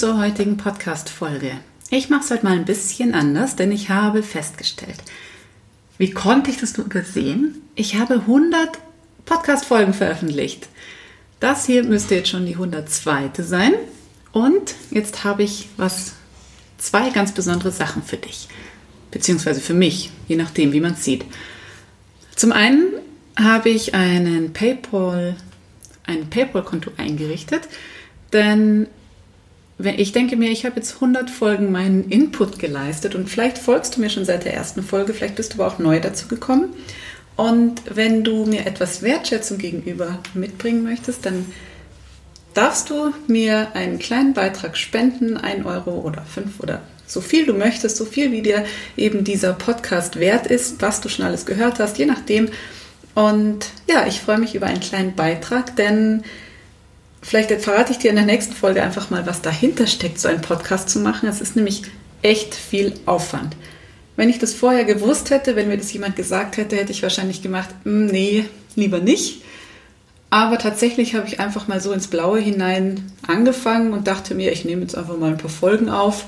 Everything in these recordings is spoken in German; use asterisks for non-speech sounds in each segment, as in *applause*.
Zur heutigen Podcast-Folge. Ich mache es heute mal ein bisschen anders, denn ich habe festgestellt, wie konnte ich das nur übersehen? Ich habe 100 Podcast-Folgen veröffentlicht. Das hier müsste jetzt schon die 102. sein. Und jetzt habe ich was, zwei ganz besondere Sachen für dich. Beziehungsweise für mich, je nachdem, wie man es sieht. Zum einen habe ich einen PayPal, ein PayPal-Konto eingerichtet, denn ich denke mir, ich habe jetzt 100 Folgen meinen Input geleistet und vielleicht folgst du mir schon seit der ersten Folge, vielleicht bist du aber auch neu dazu gekommen. Und wenn du mir etwas Wertschätzung gegenüber mitbringen möchtest, dann darfst du mir einen kleinen Beitrag spenden, 1 Euro oder 5 oder so viel du möchtest, so viel wie dir eben dieser Podcast wert ist, was du schon alles gehört hast, je nachdem. Und ja, ich freue mich über einen kleinen Beitrag, denn Vielleicht verrate ich dir in der nächsten Folge einfach mal, was dahinter steckt, so einen Podcast zu machen. Es ist nämlich echt viel Aufwand. Wenn ich das vorher gewusst hätte, wenn mir das jemand gesagt hätte, hätte ich wahrscheinlich gemacht, hm, nee, lieber nicht. Aber tatsächlich habe ich einfach mal so ins Blaue hinein angefangen und dachte mir, ich nehme jetzt einfach mal ein paar Folgen auf.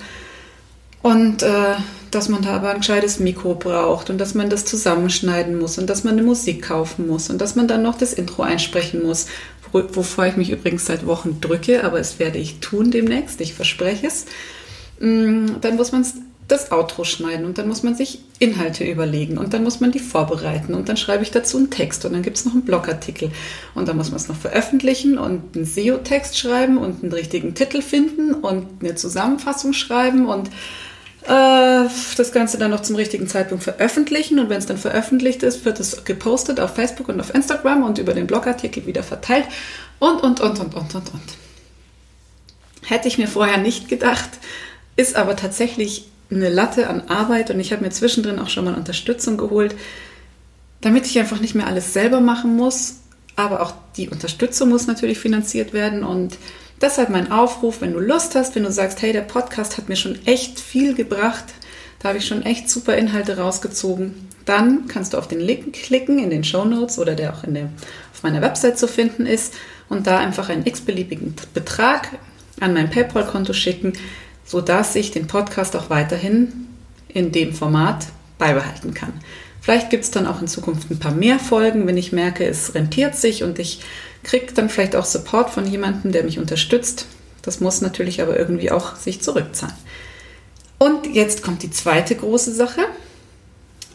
Und äh, dass man da aber ein gescheites Mikro braucht und dass man das zusammenschneiden muss und dass man eine Musik kaufen muss und dass man dann noch das Intro einsprechen muss wovor ich mich übrigens seit Wochen drücke, aber es werde ich tun demnächst, ich verspreche es. Mm, dann muss man das Outro schneiden und dann muss man sich Inhalte überlegen und dann muss man die vorbereiten und dann schreibe ich dazu einen Text und dann gibt es noch einen Blogartikel und dann muss man es noch veröffentlichen und einen SEO-Text schreiben und einen richtigen Titel finden und eine Zusammenfassung schreiben und äh, das Ganze dann noch zum richtigen Zeitpunkt veröffentlichen. Und wenn es dann veröffentlicht ist, wird es gepostet auf Facebook und auf Instagram und über den Blogartikel wieder verteilt. Und, und, und, und, und, und, und. Hätte ich mir vorher nicht gedacht, ist aber tatsächlich eine Latte an Arbeit. Und ich habe mir zwischendrin auch schon mal Unterstützung geholt, damit ich einfach nicht mehr alles selber machen muss, aber auch die Unterstützung muss natürlich finanziert werden. Und Deshalb mein Aufruf, wenn du Lust hast, wenn du sagst, hey, der Podcast hat mir schon echt viel gebracht, da habe ich schon echt super Inhalte rausgezogen, dann kannst du auf den Link klicken in den Show Notes oder der auch in der, auf meiner Website zu finden ist und da einfach einen x-beliebigen Betrag an mein PayPal-Konto schicken, sodass ich den Podcast auch weiterhin in dem Format beibehalten kann. Vielleicht gibt es dann auch in Zukunft ein paar mehr Folgen, wenn ich merke, es rentiert sich und ich kriege dann vielleicht auch Support von jemandem, der mich unterstützt. Das muss natürlich aber irgendwie auch sich zurückzahlen. Und jetzt kommt die zweite große Sache.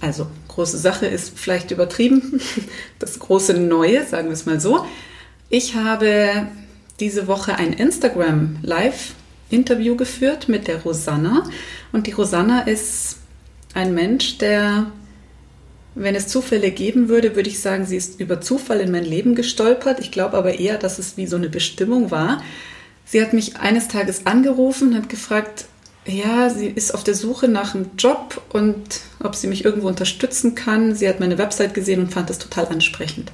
Also große Sache ist vielleicht übertrieben. *laughs* Das große Neue, sagen wir es mal so. Ich habe diese Woche ein Instagram Live Interview geführt mit der Rosanna. Und die Rosanna ist ein Mensch, der wenn es Zufälle geben würde, würde ich sagen, sie ist über Zufall in mein Leben gestolpert. Ich glaube aber eher, dass es wie so eine Bestimmung war. Sie hat mich eines Tages angerufen hat gefragt, ja, sie ist auf der Suche nach einem Job und ob sie mich irgendwo unterstützen kann. Sie hat meine Website gesehen und fand das total ansprechend.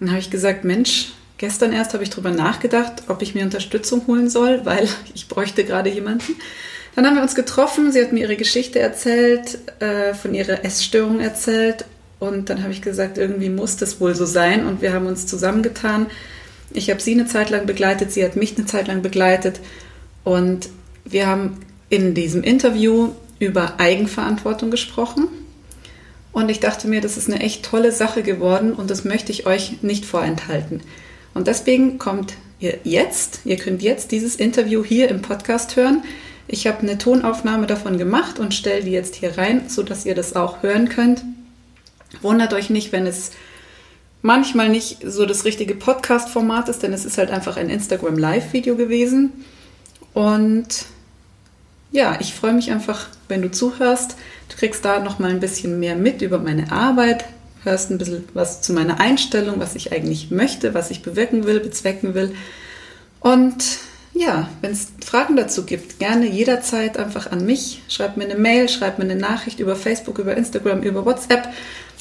Dann habe ich gesagt, Mensch, gestern erst habe ich darüber nachgedacht, ob ich mir Unterstützung holen soll, weil *laughs* ich bräuchte gerade jemanden. Dann haben wir uns getroffen, sie hat mir ihre Geschichte erzählt, äh, von ihrer Essstörung erzählt und dann habe ich gesagt, irgendwie muss das wohl so sein und wir haben uns zusammengetan. Ich habe sie eine Zeit lang begleitet, sie hat mich eine Zeit lang begleitet und wir haben in diesem Interview über Eigenverantwortung gesprochen. Und ich dachte mir, das ist eine echt tolle Sache geworden und das möchte ich euch nicht vorenthalten. Und deswegen kommt ihr jetzt, ihr könnt jetzt dieses Interview hier im Podcast hören. Ich habe eine Tonaufnahme davon gemacht und stelle die jetzt hier rein, sodass ihr das auch hören könnt. Wundert euch nicht, wenn es manchmal nicht so das richtige Podcast-Format ist, denn es ist halt einfach ein Instagram Live-Video gewesen. Und ja, ich freue mich einfach, wenn du zuhörst. Du kriegst da noch mal ein bisschen mehr mit über meine Arbeit, hörst ein bisschen was zu meiner Einstellung, was ich eigentlich möchte, was ich bewirken will, bezwecken will. Und ja, wenn es Fragen dazu gibt, gerne jederzeit einfach an mich. Schreib mir eine Mail, schreib mir eine Nachricht über Facebook, über Instagram, über WhatsApp.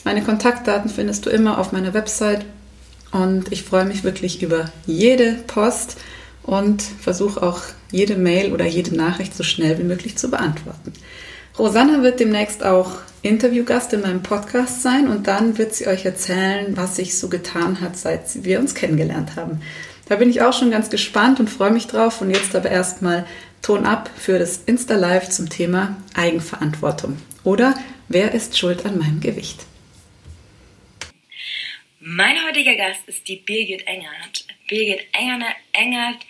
Meine Kontaktdaten findest du immer auf meiner Website. Und ich freue mich wirklich über jede Post und versuche auch jede Mail oder jede Nachricht so schnell wie möglich zu beantworten. Rosanna wird demnächst auch Interviewgast in meinem Podcast sein und dann wird sie euch erzählen, was sich so getan hat, seit wir uns kennengelernt haben. Da bin ich auch schon ganz gespannt und freue mich drauf. Und jetzt aber erstmal Ton ab für das Insta-Live zum Thema Eigenverantwortung. Oder wer ist schuld an meinem Gewicht? Mein heutiger Gast ist die Birgit Engert. Birgit Engert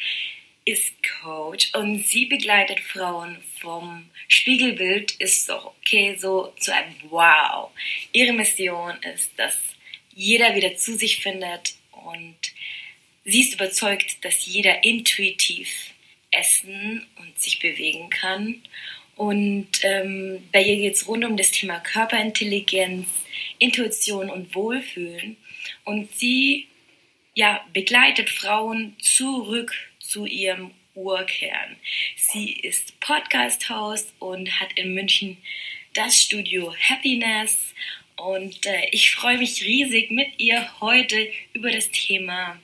ist Coach und sie begleitet Frauen vom Spiegelbild ist doch okay so zu einem Wow. Ihre Mission ist, dass jeder wieder zu sich findet und sie ist überzeugt, dass jeder intuitiv essen und sich bewegen kann. Und ähm, bei ihr geht es rund um das Thema Körperintelligenz, Intuition und Wohlfühlen. Und sie ja, begleitet Frauen zurück zu ihrem Urkern. Sie ist Podcast-Host und hat in München das Studio Happiness. Und äh, ich freue mich riesig, mit ihr heute über das Thema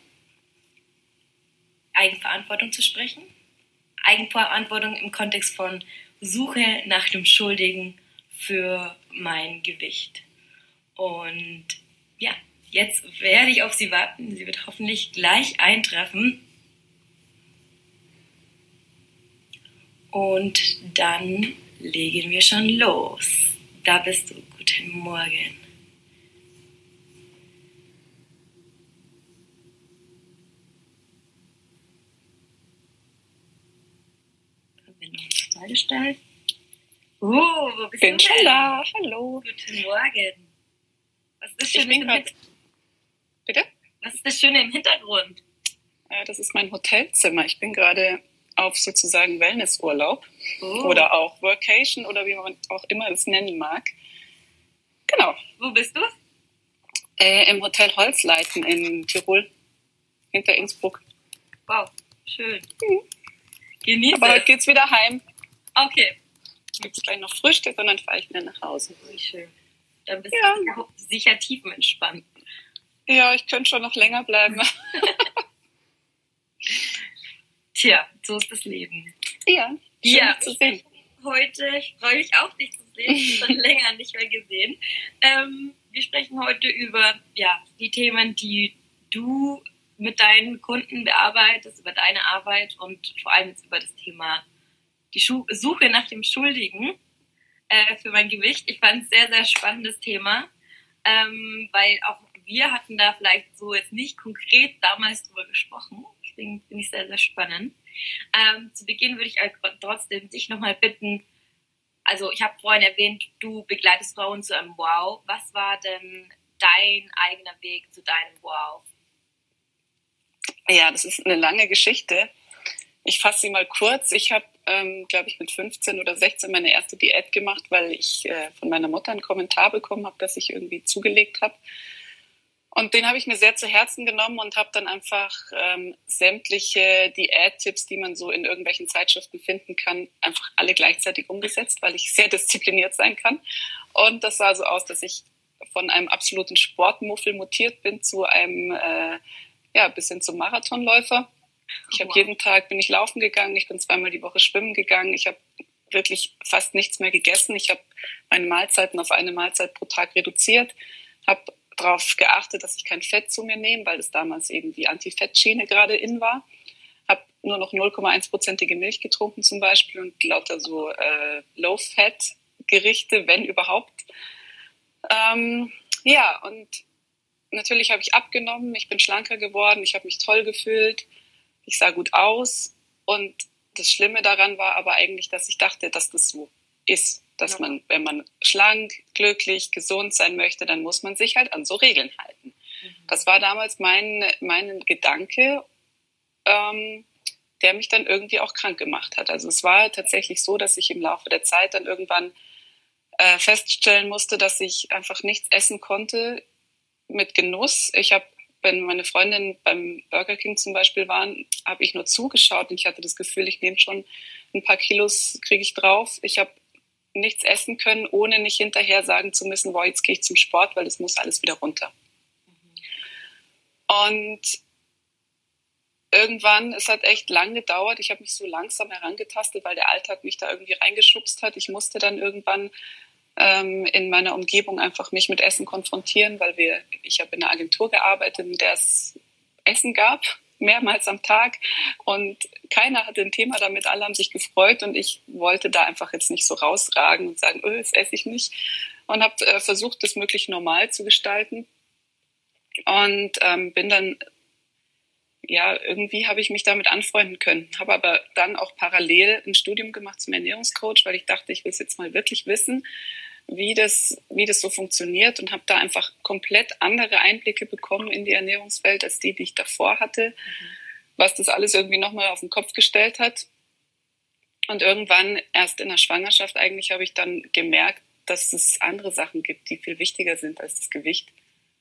Eigenverantwortung zu sprechen. Eigenverantwortung im Kontext von Suche nach dem Schuldigen für mein Gewicht. Und ja, jetzt werde ich auf sie warten. Sie wird hoffentlich gleich eintreffen. Und dann legen wir schon los. Da bist du. Guten Morgen. Freigestellt. Oh, wo bist Bin du schon da. Hallo. Guten Morgen. Was ist das Schöne im Hintergrund? Bitte? Was ist das Schöne im Hintergrund? Ja, das ist mein Hotelzimmer. Ich bin gerade auf sozusagen Wellnessurlaub oh. oder auch Workation oder wie man auch immer es nennen mag. Genau. Wo bist du? Äh, Im Hotel Holzleiten in Tirol, hinter Innsbruck. Wow, schön. Mhm. Genieße Aber heute geht's wieder heim. Okay. Gibt es gleich noch Frühstück und dann fahre ich wieder nach Hause. Wie schön. Dann bist ja. du sicher tiefenentspannt. Ja, ich könnte schon noch länger bleiben. *laughs* Tja, so ist das Leben. Ja, ja zu sehen. Heute freue ich auch, dich zu sehen. Schon *laughs* länger nicht mehr gesehen. Ähm, wir sprechen heute über ja, die Themen, die du mit deinen Kunden bearbeitest, über deine Arbeit und vor allem jetzt über das Thema die Suche nach dem Schuldigen äh, für mein Gewicht. Ich fand es sehr, sehr spannendes Thema, ähm, weil auch wir hatten da vielleicht so jetzt nicht konkret damals drüber gesprochen. Deswegen finde ich sehr, sehr spannend. Ähm, zu Beginn würde ich trotzdem dich nochmal bitten, also ich habe vorhin erwähnt, du begleitest Frauen zu einem Wow. Was war denn dein eigener Weg zu deinem Wow? Ja, das ist eine lange Geschichte. Ich fasse sie mal kurz. Ich habe, ähm, glaube ich, mit 15 oder 16 meine erste Diät gemacht, weil ich äh, von meiner Mutter einen Kommentar bekommen habe, dass ich irgendwie zugelegt habe. Und den habe ich mir sehr zu Herzen genommen und habe dann einfach ähm, sämtliche Diät-Tipps, die man so in irgendwelchen Zeitschriften finden kann, einfach alle gleichzeitig umgesetzt, weil ich sehr diszipliniert sein kann. Und das sah so aus, dass ich von einem absoluten Sportmuffel mutiert bin zu einem, äh, ja, bisschen zum Marathonläufer. Ich habe jeden Tag bin ich laufen gegangen, ich bin zweimal die Woche schwimmen gegangen, ich habe wirklich fast nichts mehr gegessen. Ich habe meine Mahlzeiten auf eine Mahlzeit pro Tag reduziert, habe darauf geachtet, dass ich kein Fett zu mir nehme, weil es damals eben die Anti-Fett-Schiene gerade in war. Habe nur noch 0,1-prozentige Milch getrunken zum Beispiel und lauter so äh, Low-Fat-Gerichte, wenn überhaupt. Ähm, ja, und natürlich habe ich abgenommen, ich bin schlanker geworden, ich habe mich toll gefühlt, ich sah gut aus und das Schlimme daran war aber eigentlich, dass ich dachte, dass das so ist dass ja. man, wenn man schlank, glücklich, gesund sein möchte, dann muss man sich halt an so Regeln halten. Mhm. Das war damals mein, mein Gedanke, ähm, der mich dann irgendwie auch krank gemacht hat. Also es war tatsächlich so, dass ich im Laufe der Zeit dann irgendwann äh, feststellen musste, dass ich einfach nichts essen konnte mit Genuss. Ich habe, wenn meine Freundin beim Burger King zum Beispiel waren, habe ich nur zugeschaut und ich hatte das Gefühl, ich nehme schon ein paar Kilos, kriege ich drauf. Ich habe nichts essen können, ohne nicht hinterher sagen zu müssen, boah, jetzt gehe ich zum Sport, weil es muss alles wieder runter. Und irgendwann, es hat echt lang gedauert. Ich habe mich so langsam herangetastet, weil der Alltag mich da irgendwie reingeschubst hat. Ich musste dann irgendwann ähm, in meiner Umgebung einfach mich mit Essen konfrontieren, weil wir, ich habe in einer Agentur gearbeitet, in der es Essen gab, *laughs* mehrmals am Tag. Und keiner hatte ein Thema damit, alle haben sich gefreut und ich wollte da einfach jetzt nicht so rausragen und sagen, öh, das esse ich nicht. Und habe äh, versucht, das möglichst normal zu gestalten. Und ähm, bin dann ja, irgendwie habe ich mich damit anfreunden können. Habe aber dann auch parallel ein Studium gemacht zum Ernährungscoach, weil ich dachte, ich will es jetzt mal wirklich wissen, wie das, wie das so funktioniert und habe da einfach komplett andere Einblicke bekommen in die Ernährungswelt als die, die ich davor hatte, mhm. was das alles irgendwie nochmal auf den Kopf gestellt hat. Und irgendwann, erst in der Schwangerschaft eigentlich, habe ich dann gemerkt, dass es andere Sachen gibt, die viel wichtiger sind als das Gewicht.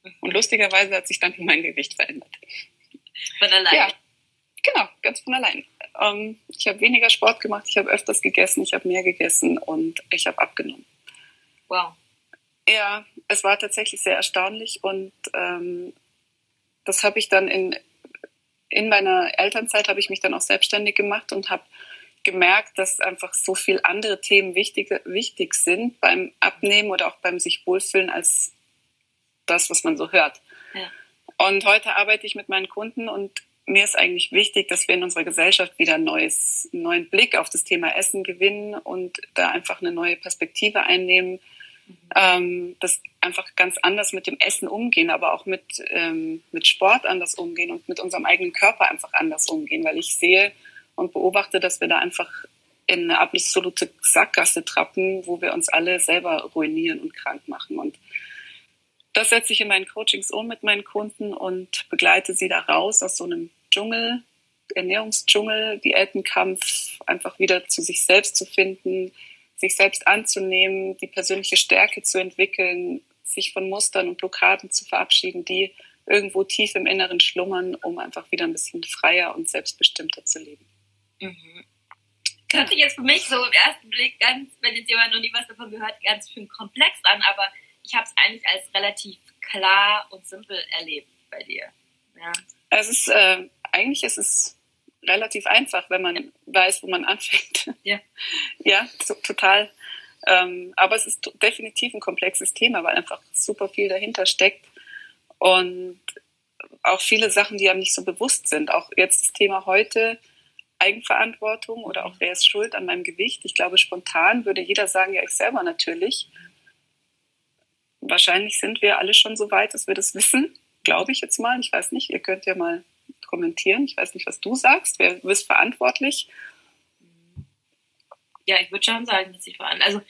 Mhm. Und lustigerweise hat sich dann *laughs* mein Gewicht verändert. Von allein. Ja, genau, ganz von allein. Ähm, ich habe weniger Sport gemacht, ich habe öfters gegessen, ich habe mehr gegessen und ich habe abgenommen. Wow. Ja, es war tatsächlich sehr erstaunlich und ähm, das habe ich dann in, in meiner Elternzeit habe ich mich dann auch selbstständig gemacht und habe gemerkt, dass einfach so viele andere Themen wichtig, wichtig sind beim Abnehmen oder auch beim sich wohlfühlen als das, was man so hört. Ja. Und heute arbeite ich mit meinen Kunden und mir ist eigentlich wichtig, dass wir in unserer Gesellschaft wieder ein neues, einen neuen Blick auf das Thema Essen gewinnen und da einfach eine neue Perspektive einnehmen. Ähm, das einfach ganz anders mit dem Essen umgehen, aber auch mit, ähm, mit Sport anders umgehen und mit unserem eigenen Körper einfach anders umgehen, weil ich sehe und beobachte, dass wir da einfach in eine absolute Sackgasse trappen, wo wir uns alle selber ruinieren und krank machen. Und das setze ich in meinen Coachings um mit meinen Kunden und begleite sie da raus aus so einem Dschungel, Ernährungsdschungel, Diätenkampf, einfach wieder zu sich selbst zu finden, sich selbst anzunehmen, die persönliche Stärke zu entwickeln, sich von Mustern und Blockaden zu verabschieden, die irgendwo tief im Inneren schlummern, um einfach wieder ein bisschen freier und selbstbestimmter zu leben. Mhm. Sich jetzt für mich so im ersten Blick ganz, wenn jetzt jemand noch nie was davon gehört, ganz schön komplex an, aber ich habe es eigentlich als relativ klar und simpel erlebt bei dir. Ja. Es ist, äh, eigentlich ist es relativ einfach, wenn man ja. weiß, wo man *laughs* anfängt. Ja, ja so, total. Ähm, aber es ist definitiv ein komplexes Thema, weil einfach super viel dahinter steckt und auch viele Sachen, die einem nicht so bewusst sind. Auch jetzt das Thema heute, Eigenverantwortung oder auch wer ist schuld an meinem Gewicht. Ich glaube, spontan würde jeder sagen, ja, ich selber natürlich wahrscheinlich sind wir alle schon so weit, dass wir das wissen, glaube ich jetzt mal. Ich weiß nicht, ihr könnt ja mal kommentieren. Ich weiß nicht, was du sagst. Wer ist verantwortlich? Ja, ich würde schon sagen, dass ich verantwortlich Also,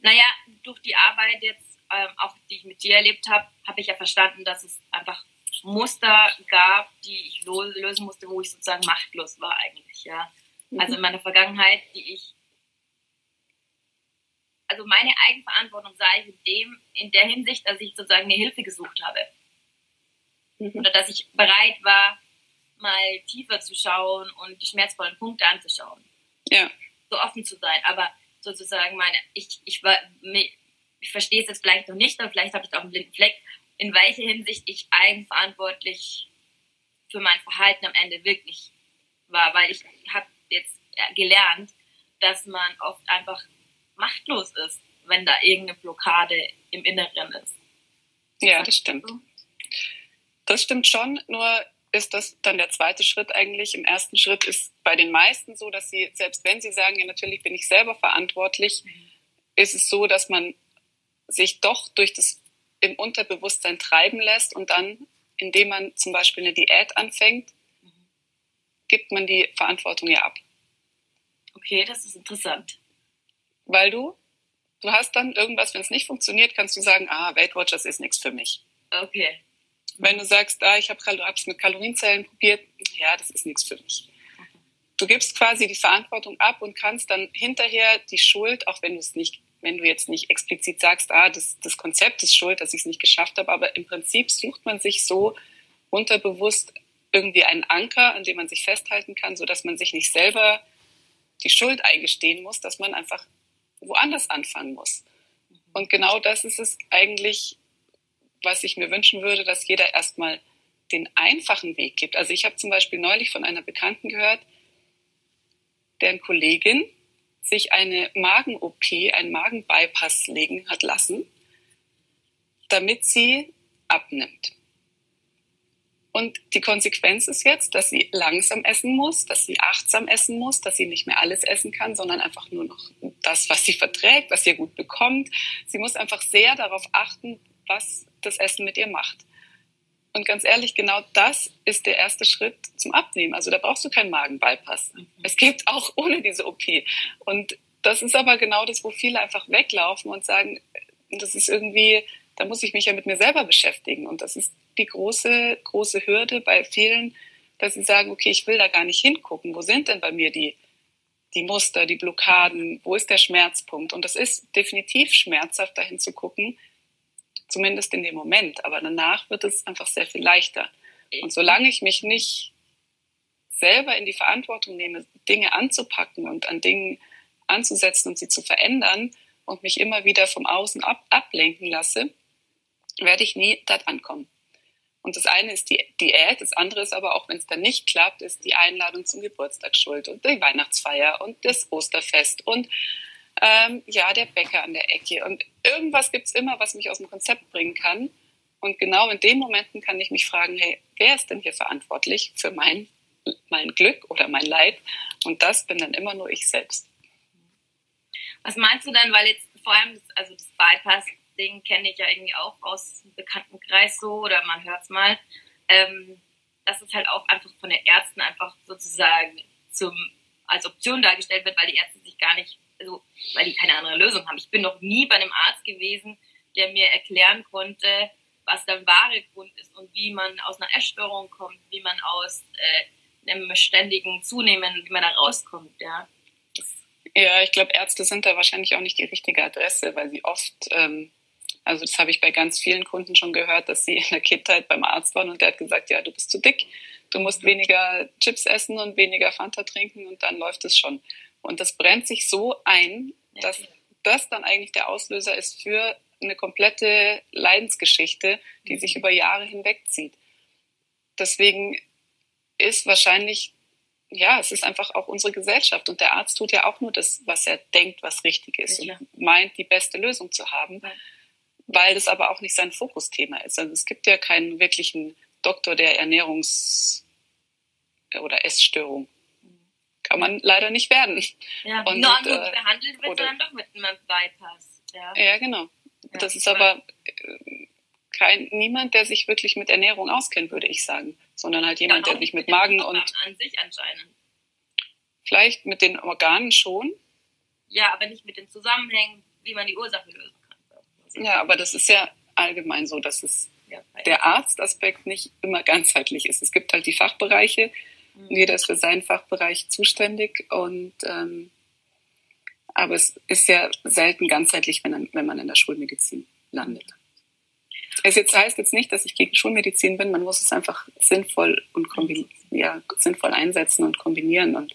naja, durch die Arbeit jetzt, ähm, auch die ich mit dir erlebt habe, habe ich ja verstanden, dass es einfach Muster gab, die ich lösen musste, wo ich sozusagen machtlos war eigentlich, ja. Mhm. Also in meiner Vergangenheit, die ich also meine Eigenverantwortung sei ich in dem, in der Hinsicht, dass ich sozusagen eine Hilfe gesucht habe. Mhm. Oder dass ich bereit war, mal tiefer zu schauen und die schmerzvollen Punkte anzuschauen. Ja. So offen zu sein. Aber sozusagen meine, ich, ich war, ich verstehe es jetzt vielleicht noch nicht, aber vielleicht habe ich auch einen blinden Fleck, in welcher Hinsicht ich eigenverantwortlich für mein Verhalten am Ende wirklich war, weil ich habe jetzt gelernt, dass man oft einfach machtlos ist, wenn da irgendeine Blockade im Inneren ist. Ja, das stimmt. Das stimmt schon, nur ist das dann der zweite Schritt eigentlich. Im ersten Schritt ist bei den meisten so, dass sie, selbst wenn sie sagen, ja, natürlich bin ich selber verantwortlich, mhm. ist es so, dass man sich doch durch das im Unterbewusstsein treiben lässt und dann, indem man zum Beispiel eine Diät anfängt, mhm. gibt man die Verantwortung ja ab. Okay, das ist interessant weil du, du hast dann irgendwas, wenn es nicht funktioniert, kannst du sagen, ah, Weight Watchers ist nichts für mich. Okay. Wenn du sagst, ah, ich habe es mit Kalorienzellen probiert, ja, das ist nichts für mich. Du gibst quasi die Verantwortung ab und kannst dann hinterher die Schuld, auch wenn du es nicht, wenn du jetzt nicht explizit sagst, ah, das, das Konzept ist schuld, dass ich es nicht geschafft habe, aber im Prinzip sucht man sich so unterbewusst irgendwie einen Anker, an dem man sich festhalten kann, so dass man sich nicht selber die Schuld eingestehen muss, dass man einfach woanders anfangen muss. Und genau das ist es eigentlich, was ich mir wünschen würde, dass jeder erstmal den einfachen Weg gibt. Also ich habe zum Beispiel neulich von einer Bekannten gehört, deren Kollegin sich eine Magen-OP, einen Magenbypass legen hat lassen, damit sie abnimmt. Und die Konsequenz ist jetzt, dass sie langsam essen muss, dass sie achtsam essen muss, dass sie nicht mehr alles essen kann, sondern einfach nur noch das, was sie verträgt, was sie gut bekommt. Sie muss einfach sehr darauf achten, was das Essen mit ihr macht. Und ganz ehrlich, genau das ist der erste Schritt zum Abnehmen. Also da brauchst du keinen Magenbypass. Mhm. Es geht auch *laughs* ohne diese OP. Und das ist aber genau das, wo viele einfach weglaufen und sagen, das ist irgendwie, da muss ich mich ja mit mir selber beschäftigen. Und das ist die große, große Hürde bei vielen, dass sie sagen, okay, ich will da gar nicht hingucken. Wo sind denn bei mir die, die Muster, die Blockaden? Wo ist der Schmerzpunkt? Und das ist definitiv schmerzhaft, dahin zu gucken, zumindest in dem Moment. Aber danach wird es einfach sehr viel leichter. Und solange ich mich nicht selber in die Verantwortung nehme, Dinge anzupacken und an Dingen anzusetzen und sie zu verändern und mich immer wieder vom Außen ab, ablenken lasse, werde ich nie dort ankommen. Und das eine ist die Diät, das andere ist aber auch, wenn es dann nicht klappt, ist die Einladung zum Geburtstag schuld und die Weihnachtsfeier und das Osterfest und ähm, ja, der Bäcker an der Ecke. Und irgendwas gibt es immer, was mich aus dem Konzept bringen kann. Und genau in den Momenten kann ich mich fragen, hey, wer ist denn hier verantwortlich für mein, mein Glück oder mein Leid? Und das bin dann immer nur ich selbst. Was meinst du dann, weil jetzt vor allem, das, also das Bypass-Ding kenne ich ja irgendwie auch aus dem Bekanntenkreis so oder man hört es mal, ähm, dass es halt auch einfach von den Ärzten einfach sozusagen zum, als Option dargestellt wird, weil die Ärzte sich gar nicht also, weil die keine andere Lösung haben. Ich bin noch nie bei einem Arzt gewesen, der mir erklären konnte, was der wahre Grund ist und wie man aus einer Essstörung kommt, wie man aus äh, einem ständigen Zunehmen, wie man da rauskommt, ja. Ja, ich glaube, Ärzte sind da wahrscheinlich auch nicht die richtige Adresse, weil sie oft, ähm, also das habe ich bei ganz vielen Kunden schon gehört, dass sie in der Kindheit beim Arzt waren und der hat gesagt, ja, du bist zu dick, du musst mhm. weniger Chips essen und weniger Fanta trinken und dann läuft es schon. Und das brennt sich so ein, dass das dann eigentlich der Auslöser ist für eine komplette Leidensgeschichte, die sich über Jahre hinwegzieht. Deswegen ist wahrscheinlich, ja, es ist einfach auch unsere Gesellschaft und der Arzt tut ja auch nur das, was er denkt, was richtig ist ja. und meint, die beste Lösung zu haben, ja. weil das aber auch nicht sein Fokusthema ist. Also es gibt ja keinen wirklichen Doktor der Ernährungs- oder Essstörung kann man leider nicht werden. Ja, und, nur gut äh, behandelt wird oder, dann doch mit einem Bypass. Ja, ja genau. Ja, das ist aber äh, kein, niemand, der sich wirklich mit Ernährung auskennt, würde ich sagen, sondern halt jemand, der sich mit, mit Magen und an sich anscheinend. Vielleicht mit den Organen schon. Ja, aber nicht mit den Zusammenhängen, wie man die Ursache lösen kann. Ja, aber das ist ja allgemein so, dass es ja, der Arztaspekt nicht immer ganzheitlich ist. Es gibt halt die Fachbereiche. Jeder ist für seinen Fachbereich zuständig und ähm, aber es ist ja selten ganzheitlich, wenn, wenn man in der Schulmedizin landet. Es jetzt heißt jetzt nicht, dass ich gegen Schulmedizin bin, man muss es einfach sinnvoll und ja, sinnvoll einsetzen und kombinieren. Und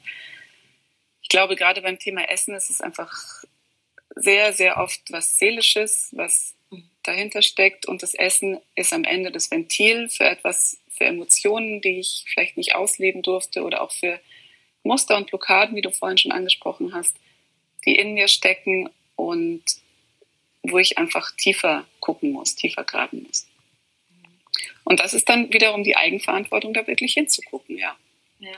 ich glaube, gerade beim Thema Essen ist es einfach sehr, sehr oft was Seelisches, was dahinter steckt. Und das Essen ist am Ende das Ventil für etwas für Emotionen, die ich vielleicht nicht ausleben durfte oder auch für Muster und Blockaden, wie du vorhin schon angesprochen hast, die in mir stecken und wo ich einfach tiefer gucken muss, tiefer graben muss. Und das ist dann wiederum die Eigenverantwortung, da wirklich hinzugucken, ja. ja.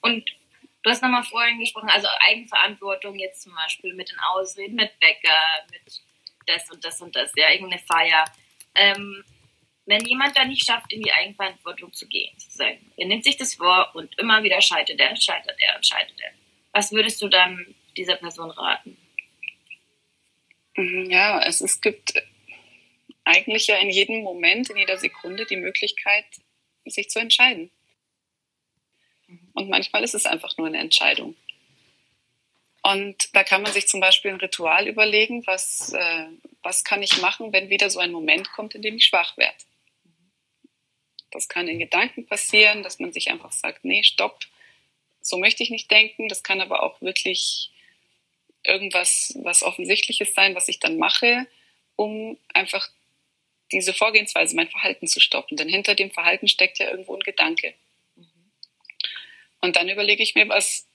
Und du hast nochmal vorhin gesprochen, also Eigenverantwortung jetzt zum Beispiel mit den Ausreden, mit Bäcker, mit das und das und das, ja, irgendeine Feier. Ähm, wenn jemand da nicht schafft, in die Eigenverantwortung zu gehen, sozusagen, er nimmt sich das vor und immer wieder scheitert er, scheitert er und scheitert er. Was würdest du dann dieser Person raten? Mhm, ja, es, es gibt eigentlich ja in jedem Moment, in jeder Sekunde die Möglichkeit, sich zu entscheiden. Mhm. Und manchmal ist es einfach nur eine Entscheidung. Und da kann man sich zum Beispiel ein Ritual überlegen, was, äh, was kann ich machen, wenn wieder so ein Moment kommt, in dem ich schwach werde. Das kann in Gedanken passieren, dass man sich einfach sagt, nee, stopp, so möchte ich nicht denken. Das kann aber auch wirklich irgendwas, was Offensichtliches sein, was ich dann mache, um einfach diese Vorgehensweise, mein Verhalten zu stoppen. Denn hinter dem Verhalten steckt ja irgendwo ein Gedanke. Und dann überlege ich mir, was,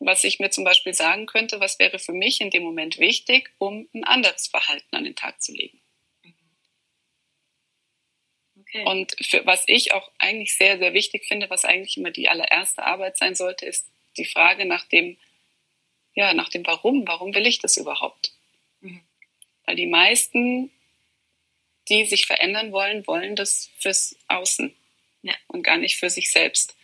was ich mir zum Beispiel sagen könnte, was wäre für mich in dem Moment wichtig, um ein anderes Verhalten an den Tag zu legen. Okay. Und für, was ich auch eigentlich sehr, sehr wichtig finde, was eigentlich immer die allererste Arbeit sein sollte, ist die Frage nach dem, ja, nach dem Warum. Warum will ich das überhaupt? Mhm. Weil die meisten, die sich verändern wollen, wollen das fürs Außen ja. und gar nicht für sich selbst.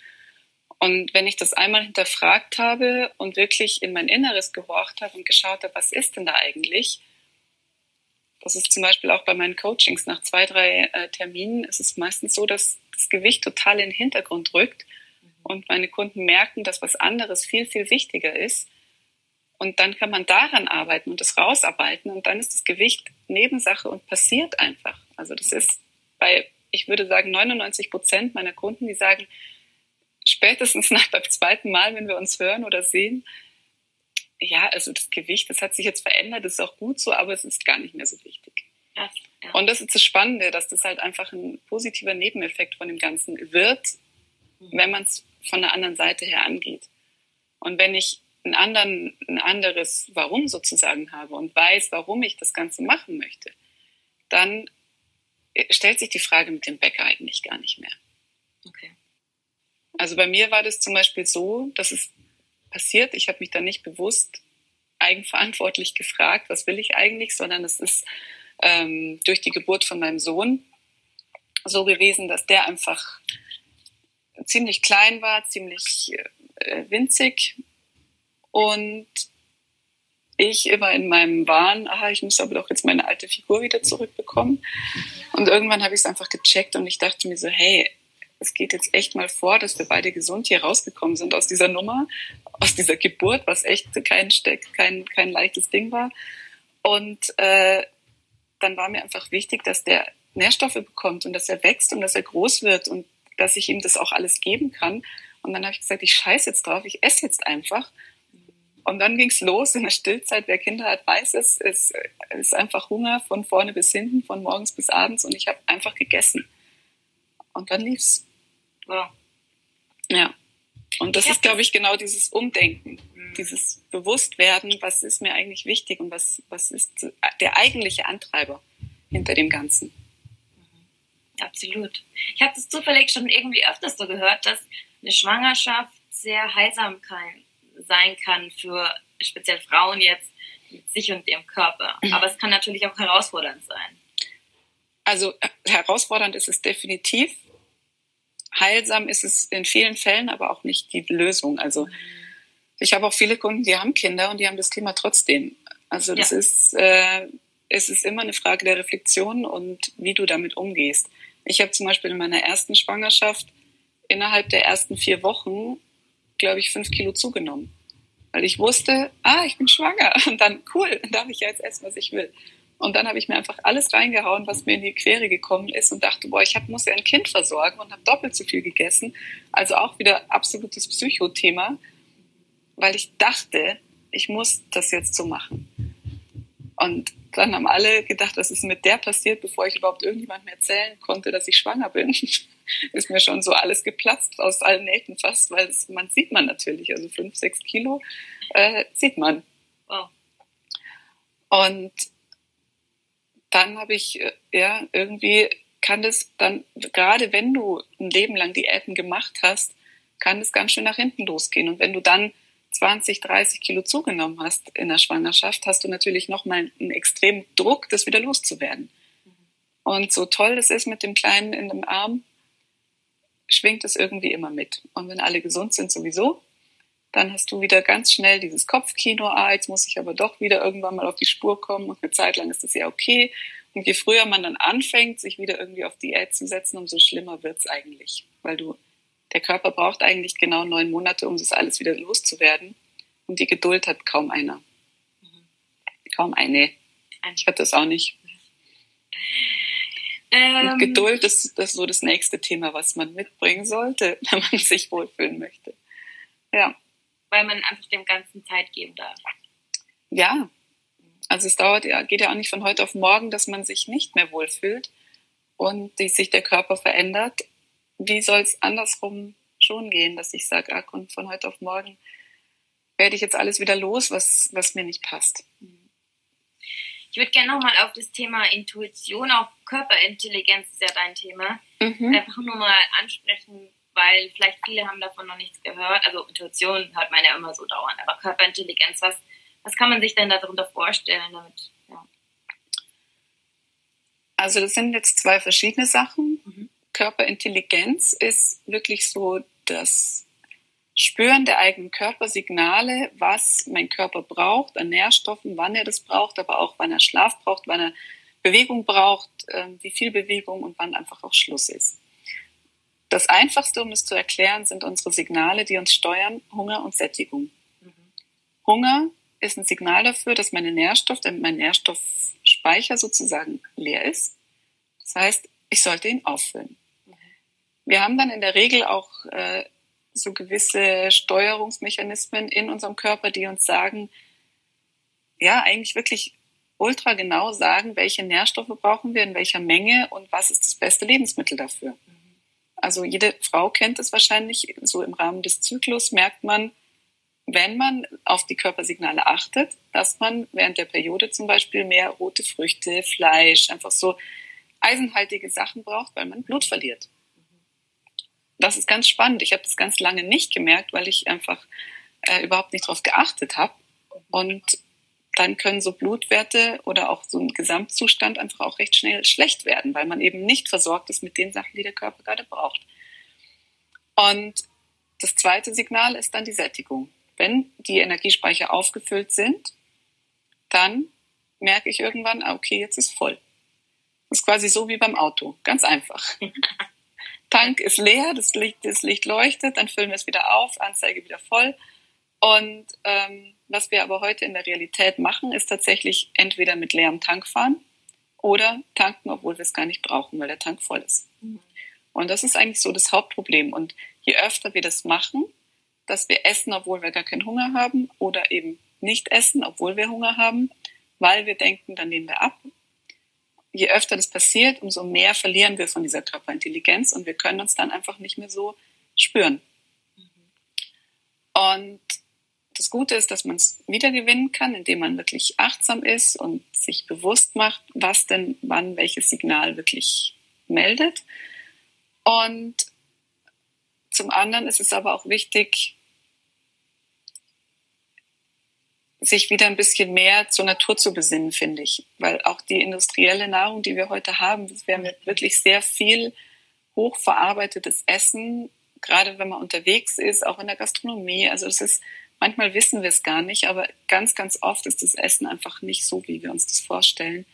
Und wenn ich das einmal hinterfragt habe und wirklich in mein Inneres gehorcht habe und geschaut habe, was ist denn da eigentlich, das ist zum Beispiel auch bei meinen Coachings. Nach zwei, drei äh, Terminen ist es meistens so, dass das Gewicht total in den Hintergrund rückt und meine Kunden merken, dass was anderes viel, viel wichtiger ist. Und dann kann man daran arbeiten und das rausarbeiten und dann ist das Gewicht Nebensache und passiert einfach. Also das ist bei, ich würde sagen, 99 Prozent meiner Kunden, die sagen, spätestens nach beim zweiten Mal, wenn wir uns hören oder sehen, ja, also das Gewicht, das hat sich jetzt verändert, das ist auch gut so, aber es ist gar nicht mehr so wichtig. Ja, ja. Und das ist das Spannende, dass das halt einfach ein positiver Nebeneffekt von dem Ganzen wird, mhm. wenn man es von der anderen Seite her angeht. Und wenn ich einen anderen, ein anderes Warum sozusagen habe und weiß, warum ich das Ganze machen möchte, dann stellt sich die Frage mit dem Bäcker eigentlich gar nicht mehr. Okay. Also bei mir war das zum Beispiel so, dass es passiert. Ich habe mich da nicht bewusst eigenverantwortlich gefragt, was will ich eigentlich, sondern es ist ähm, durch die Geburt von meinem Sohn so gewesen, dass der einfach ziemlich klein war, ziemlich äh, winzig und ich immer in meinem Wahn, aha, ich muss aber doch jetzt meine alte Figur wieder zurückbekommen. Und irgendwann habe ich es einfach gecheckt und ich dachte mir so, hey, es geht jetzt echt mal vor, dass wir beide gesund hier rausgekommen sind aus dieser Nummer, aus dieser Geburt, was echt kein, kein, kein leichtes Ding war. Und äh, dann war mir einfach wichtig, dass der Nährstoffe bekommt und dass er wächst und dass er groß wird und dass ich ihm das auch alles geben kann. Und dann habe ich gesagt, ich scheiße jetzt drauf, ich esse jetzt einfach. Und dann ging es los in der Stillzeit. Wer Kinder hat, weiß es. Es ist einfach Hunger von vorne bis hinten, von morgens bis abends. Und ich habe einfach gegessen. Und dann lief's. Ja. ja. Und das ist, glaube ich, genau dieses Umdenken, mhm. dieses Bewusstwerden, was ist mir eigentlich wichtig und was, was ist der eigentliche Antreiber hinter dem Ganzen. Mhm. Absolut. Ich habe das zufällig schon irgendwie öfters so gehört, dass eine Schwangerschaft sehr heilsam kann, sein kann für speziell Frauen jetzt mit sich und ihrem Körper. Mhm. Aber es kann natürlich auch herausfordernd sein. Also äh, herausfordernd ist es definitiv heilsam ist es in vielen Fällen, aber auch nicht die Lösung. Also ich habe auch viele Kunden, die haben Kinder und die haben das Thema trotzdem. Also das ja. ist, äh, es ist immer eine Frage der Reflexion und wie du damit umgehst. Ich habe zum Beispiel in meiner ersten Schwangerschaft innerhalb der ersten vier Wochen, glaube ich, fünf Kilo zugenommen. Weil ich wusste, ah, ich bin schwanger. *laughs* Und dann, cool, dann darf ich ja jetzt essen, was ich will. Und dann habe ich mir einfach alles reingehauen, was mir in die Quere gekommen ist und dachte, boah, ich hab, muss ja ein Kind versorgen und habe doppelt so viel gegessen. Also auch wieder absolutes Psychothema, weil ich dachte, ich muss das jetzt so machen. Und dann haben alle gedacht, was ist mit der passiert, bevor ich überhaupt irgendjemandem erzählen konnte, dass ich schwanger bin. *laughs* ist mir schon so alles geplatzt aus allen Nähten fast, weil es, man sieht man natürlich, also fünf, sechs Kilo äh, sieht man. Wow. Und dann habe ich, äh, ja, irgendwie kann das dann, gerade wenn du ein Leben lang Diäten gemacht hast, kann es ganz schön nach hinten losgehen. Und wenn du dann 20, 30 Kilo zugenommen hast in der Schwangerschaft, hast du natürlich nochmal einen extremen Druck, das wieder loszuwerden. Und so toll es ist mit dem Kleinen in dem Arm, schwingt es irgendwie immer mit. Und wenn alle gesund sind, sowieso dann hast du wieder ganz schnell dieses Kopfkino, ah, jetzt muss ich aber doch wieder irgendwann mal auf die Spur kommen und eine Zeit lang ist das ja okay. Und je früher man dann anfängt, sich wieder irgendwie auf Diät zu setzen, umso schlimmer wird es eigentlich. Weil du, der Körper braucht eigentlich genau neun Monate, um das alles wieder loszuwerden. Und die Geduld hat kaum einer. Mhm. Kaum eine. Ich hatte das auch nicht. Ähm, Geduld ist, ist so das nächste Thema, was man mitbringen sollte, *laughs* wenn man sich wohlfühlen möchte. Ja weil man einfach dem Ganzen Zeit geben darf. Ja, also es dauert ja, geht ja auch nicht von heute auf morgen, dass man sich nicht mehr wohlfühlt. und sich der Körper verändert, wie soll es andersrum schon gehen, dass ich sage, ach, und von heute auf morgen werde ich jetzt alles wieder los, was, was mir nicht passt. Ich würde gerne nochmal auf das Thema Intuition, auch Körperintelligenz ist ja dein Thema, mhm. einfach nur mal ansprechen, weil vielleicht viele haben davon noch nichts gehört. Also Intuition hört man ja immer so dauernd, aber Körperintelligenz, was, was kann man sich denn darunter vorstellen damit? Ja. Also das sind jetzt zwei verschiedene Sachen. Mhm. Körperintelligenz ist wirklich so das Spüren der eigenen Körpersignale, was mein Körper braucht an Nährstoffen, wann er das braucht, aber auch wann er Schlaf braucht, wann er Bewegung braucht, ähm, wie viel Bewegung und wann einfach auch Schluss ist. Das Einfachste, um es zu erklären, sind unsere Signale, die uns steuern, Hunger und Sättigung. Mhm. Hunger ist ein Signal dafür, dass meine Nährstoff, mein Nährstoffspeicher sozusagen leer ist. Das heißt, ich sollte ihn auffüllen. Mhm. Wir haben dann in der Regel auch äh, so gewisse Steuerungsmechanismen in unserem Körper, die uns sagen, ja, eigentlich wirklich ultra genau sagen, welche Nährstoffe brauchen wir in welcher Menge und was ist das beste Lebensmittel dafür. Also jede Frau kennt es wahrscheinlich, so im Rahmen des Zyklus merkt man, wenn man auf die Körpersignale achtet, dass man während der Periode zum Beispiel mehr rote Früchte, Fleisch, einfach so eisenhaltige Sachen braucht, weil man Blut verliert das ist ganz spannend. Ich habe das ganz lange nicht gemerkt, weil ich einfach äh, überhaupt nicht darauf geachtet habe. Und dann können so Blutwerte oder auch so ein Gesamtzustand einfach auch recht schnell schlecht werden, weil man eben nicht versorgt ist mit den Sachen, die der Körper gerade braucht. Und das zweite Signal ist dann die Sättigung. Wenn die Energiespeicher aufgefüllt sind, dann merke ich irgendwann, ah, okay, jetzt ist voll. Das ist quasi so wie beim Auto. Ganz einfach. *laughs* Tank ist leer, das Licht, das Licht leuchtet, dann füllen wir es wieder auf, Anzeige wieder voll. Und ähm, was wir aber heute in der Realität machen, ist tatsächlich entweder mit leerem Tank fahren oder tanken, obwohl wir es gar nicht brauchen, weil der Tank voll ist. Mhm. Und das ist eigentlich so das Hauptproblem. Und je öfter wir das machen, dass wir essen, obwohl wir gar keinen Hunger haben oder eben nicht essen, obwohl wir Hunger haben, weil wir denken, dann nehmen wir ab, je öfter das passiert, umso mehr verlieren wir von dieser Körperintelligenz und wir können uns dann einfach nicht mehr so spüren. Und das Gute ist, dass man es wiedergewinnen kann, indem man wirklich achtsam ist und sich bewusst macht, was denn wann welches Signal wirklich meldet. Und zum anderen ist es aber auch wichtig, sich wieder ein bisschen mehr zur Natur zu besinnen, finde ich. Weil auch die industrielle Nahrung, die wir heute haben, wir haben wirklich sehr viel hochverarbeitetes Essen, gerade wenn man unterwegs ist, auch in der Gastronomie. Also es ist, manchmal wissen wir es gar nicht, aber ganz, ganz oft ist das Essen einfach nicht so, wie wir uns das vorstellen.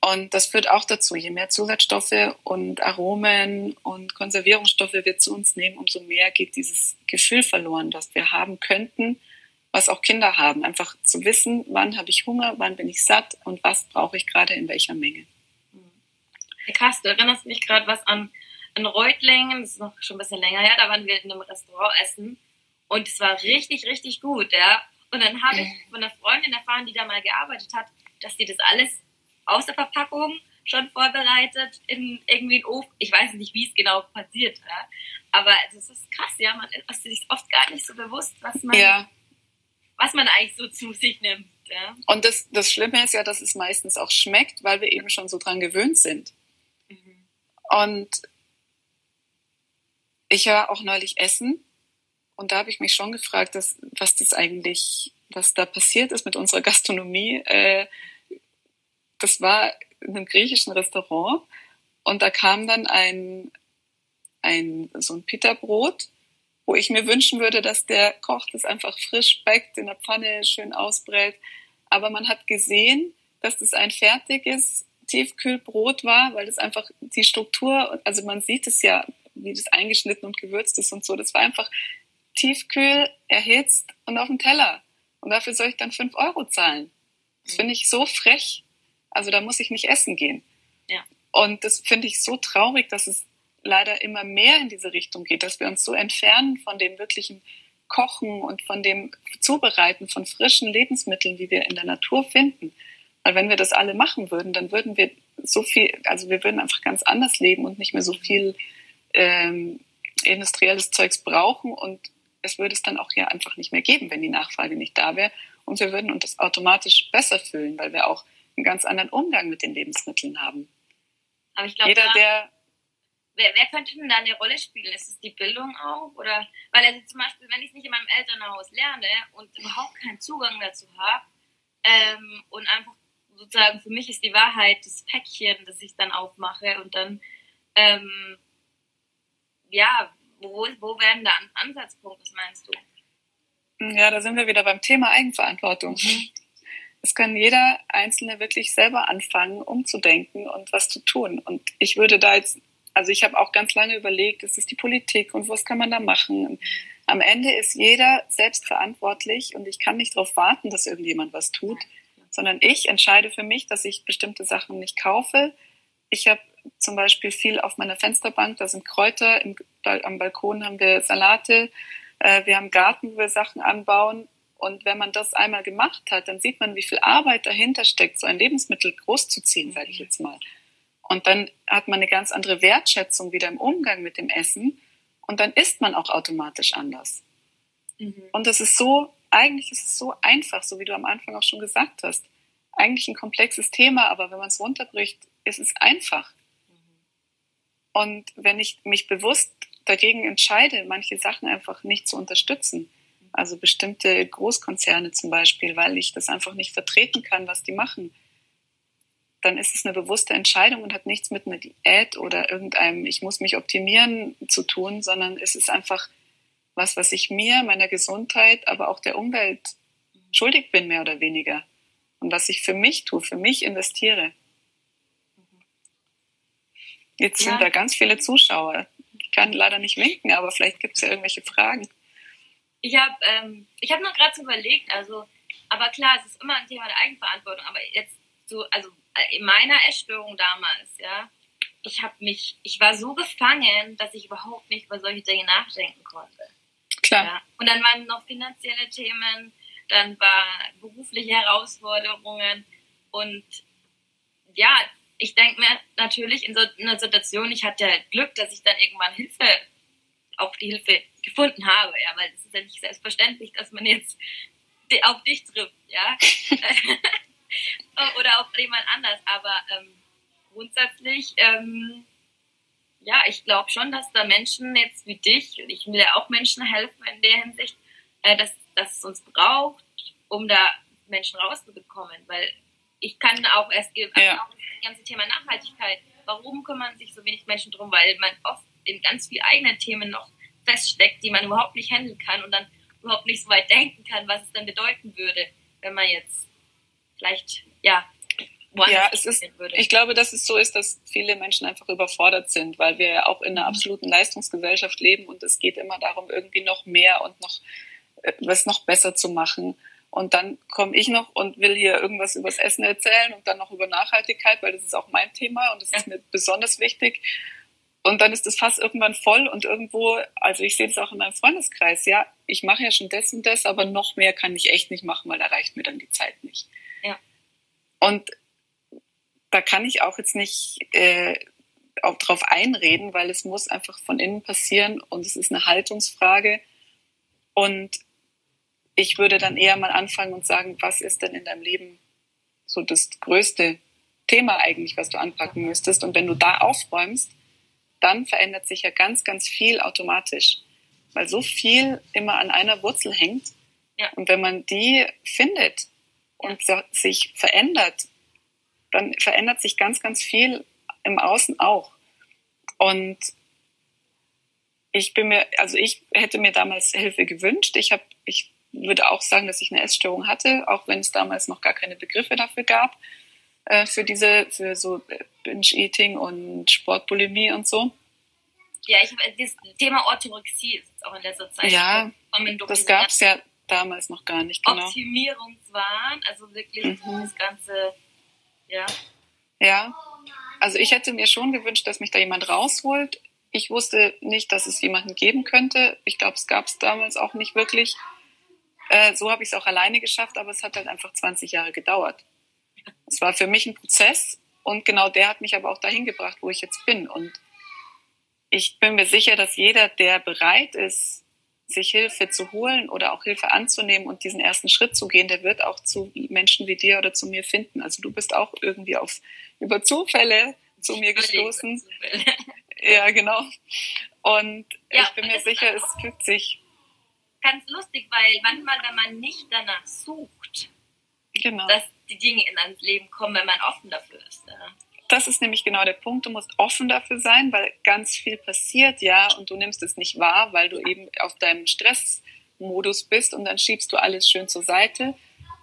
Und das führt auch dazu, je mehr Zusatzstoffe und Aromen und Konservierungsstoffe wir zu uns nehmen, umso mehr geht dieses Gefühl verloren, das wir haben könnten, was auch Kinder haben. Einfach zu wissen, wann habe ich Hunger, wann bin ich satt und was brauche ich gerade in welcher Menge. Krass, du erinnerst mich gerade was an, an Reutlingen, das ist noch schon ein bisschen länger her, da waren wir in einem Restaurant essen und es war richtig, richtig gut, ja. Und dann habe ich von einer Freundin erfahren, die da mal gearbeitet hat, dass die das alles aus der Verpackung schon vorbereitet in irgendwie einen Ofen. Ich weiß nicht, wie es genau passiert, ja. aber das ist krass, ja. Man ist sich oft gar nicht so bewusst, was man ja was man eigentlich so zu sich nimmt. Ja? Und das, das Schlimme ist ja, dass es meistens auch schmeckt, weil wir eben schon so dran gewöhnt sind. Mhm. Und ich war auch neulich essen und da habe ich mich schon gefragt, dass, was das eigentlich, was da passiert ist mit unserer Gastronomie. Äh, das war in einem griechischen Restaurant und da kam dann ein, ein so ein Pita-Brot wo ich mir wünschen würde, dass der Koch das einfach frisch backt, in der Pfanne schön ausbrät. Aber man hat gesehen, dass das ein fertiges Tiefkühlbrot war, weil das einfach die Struktur, also man sieht es ja, wie das eingeschnitten und gewürzt ist und so. Das war einfach tiefkühl, erhitzt und auf dem Teller. Und dafür soll ich dann fünf Euro zahlen. Das finde ich so frech. Also da muss ich nicht essen gehen. Ja. Und das finde ich so traurig, dass es leider immer mehr in diese Richtung geht, dass wir uns so entfernen von dem wirklichen Kochen und von dem Zubereiten von frischen Lebensmitteln, die wir in der Natur finden. Weil wenn wir das alle machen würden, dann würden wir so viel, also wir würden einfach ganz anders leben und nicht mehr so viel ähm, industrielles Zeugs brauchen und es würde es dann auch ja einfach nicht mehr geben, wenn die Nachfrage nicht da wäre. Und wir würden uns das automatisch besser fühlen, weil wir auch einen ganz anderen Umgang mit den Lebensmitteln haben. Aber ich glaube, Jeder, der wer, wer könnte denn da eine Rolle spielen? Ist es die Bildung auch? Oder weil also zum Beispiel, wenn ich es nicht in meinem Elternhaus lerne und überhaupt keinen Zugang dazu habe ähm, und einfach sozusagen für mich ist die Wahrheit das Päckchen, das ich dann aufmache und dann ähm, ja, wo, wo werden da Ansatzpunkte, was meinst du? Ja, da sind wir wieder beim Thema Eigenverantwortung. Mhm. Es kann jeder Einzelne wirklich selber anfangen, umzudenken und was zu tun. Und ich würde da jetzt also ich habe auch ganz lange überlegt, ist es die Politik und was kann man da machen? Am Ende ist jeder selbst verantwortlich und ich kann nicht darauf warten, dass irgendjemand was tut, sondern ich entscheide für mich, dass ich bestimmte Sachen nicht kaufe. Ich habe zum Beispiel viel auf meiner Fensterbank, da sind Kräuter, im, am Balkon haben wir Salate, äh, wir haben Garten, wo wir Sachen anbauen. Und wenn man das einmal gemacht hat, dann sieht man, wie viel Arbeit dahinter steckt, so ein Lebensmittel großzuziehen, sage ich jetzt mal. Und dann hat man eine ganz andere Wertschätzung wieder im Umgang mit dem Essen. Und dann isst man auch automatisch anders. Mhm. Und das ist so, eigentlich ist es so einfach, so wie du am Anfang auch schon gesagt hast. Eigentlich ein komplexes Thema, aber wenn man es runterbricht, ist es einfach. Und wenn ich mich bewusst dagegen entscheide, manche Sachen einfach nicht zu unterstützen, also bestimmte Großkonzerne zum Beispiel, weil ich das einfach nicht vertreten kann, was die machen, dann ist es eine bewusste Entscheidung und hat nichts mit einer Diät oder irgendeinem, ich muss mich optimieren zu tun, sondern es ist einfach was, was ich mir, meiner Gesundheit, aber auch der Umwelt schuldig bin, mehr oder weniger. Und was ich für mich tue, für mich investiere. Jetzt ja. sind da ganz viele Zuschauer. Ich kann leider nicht winken, aber vielleicht gibt es ja irgendwelche Fragen. Ich habe ähm, hab noch gerade so überlegt, also, aber klar, es ist immer ein Thema der Eigenverantwortung, aber jetzt so, also in meiner Essstörung damals, ja, ich habe mich, ich war so gefangen, dass ich überhaupt nicht über solche Dinge nachdenken konnte. Klar. Ja. Und dann waren noch finanzielle Themen, dann war berufliche Herausforderungen und ja, ich denke mir natürlich in so einer Situation, ich hatte halt Glück, dass ich dann irgendwann Hilfe, auch die Hilfe gefunden habe, ja, weil es ist ja nicht selbstverständlich, dass man jetzt auf dich trifft, ja. *laughs* *laughs* oder auf jemand anders. Aber ähm, grundsätzlich, ähm, ja, ich glaube schon, dass da Menschen jetzt wie dich, und ich will ja auch Menschen helfen in der Hinsicht, äh, dass, dass es uns braucht, um da Menschen rauszubekommen. Weil ich kann auch erst ja. auch das ganze Thema Nachhaltigkeit, warum kümmern sich so wenig Menschen drum? Weil man oft in ganz viel eigenen Themen noch feststeckt, die man überhaupt nicht handeln kann und dann überhaupt nicht so weit denken kann, was es dann bedeuten würde, wenn man jetzt vielleicht, ja, ja, es ist, ich glaube, dass es so ist, dass viele Menschen einfach überfordert sind, weil wir ja auch in einer mhm. absoluten Leistungsgesellschaft leben und es geht immer darum, irgendwie noch mehr und noch äh, was noch besser zu machen. Und dann komme ich noch und will hier irgendwas übers Essen erzählen und dann noch über Nachhaltigkeit, weil das ist auch mein Thema und das ist mir besonders wichtig. Und dann ist das Fass irgendwann voll und irgendwo, also ich sehe es auch in meinem Freundeskreis, ja, ich mache ja schon das und das, aber noch mehr kann ich echt nicht machen, weil da reicht mir dann die Zeit nicht. Und da kann ich auch jetzt nicht äh, auch drauf einreden, weil es muss einfach von innen passieren und es ist eine Haltungsfrage. Und ich würde dann eher mal anfangen und sagen, was ist denn in deinem Leben so das größte Thema eigentlich, was du anpacken müsstest? Und wenn du da aufräumst, dann verändert sich ja ganz, ganz viel automatisch, weil so viel immer an einer Wurzel hängt. Ja. Und wenn man die findet, und sich verändert, dann verändert sich ganz, ganz viel im Außen auch. Und ich bin mir, also ich hätte mir damals Hilfe gewünscht. Ich habe, ich würde auch sagen, dass ich eine Essstörung hatte, auch wenn es damals noch gar keine Begriffe dafür gab, äh, für diese, für so Binge-Eating und Sportbulimie und so. Ja, ich habe das Thema Orthorexie ist auch in letzter Zeit. Ja, das gab es ja damals noch gar nicht, genau. Optimierungswahn, also wirklich mhm. das ganze, ja. Ja, also ich hätte mir schon gewünscht, dass mich da jemand rausholt. Ich wusste nicht, dass es jemanden geben könnte. Ich glaube, es gab es damals auch nicht wirklich. Äh, so habe ich es auch alleine geschafft, aber es hat halt einfach 20 Jahre gedauert. Es war für mich ein Prozess Und genau der hat mich aber auch dahin gebracht, wo ich jetzt bin. Und ich bin mir sicher, dass jeder, der bereit ist, sich Hilfe zu holen oder auch Hilfe anzunehmen und diesen ersten Schritt zu gehen, der wird auch zu Menschen wie dir oder zu mir finden. Also du bist auch irgendwie auf über Zufälle zu mir gestoßen. Ja, genau. Und ja, ich bin mir sicher, es fügt sich. Ganz lustig, weil manchmal, wenn man nicht danach sucht, genau. dass die Dinge in ans Leben kommen, wenn man offen dafür ist. Ja. Das ist nämlich genau der Punkt. Du musst offen dafür sein, weil ganz viel passiert, ja, und du nimmst es nicht wahr, weil du eben auf deinem Stressmodus bist und dann schiebst du alles schön zur Seite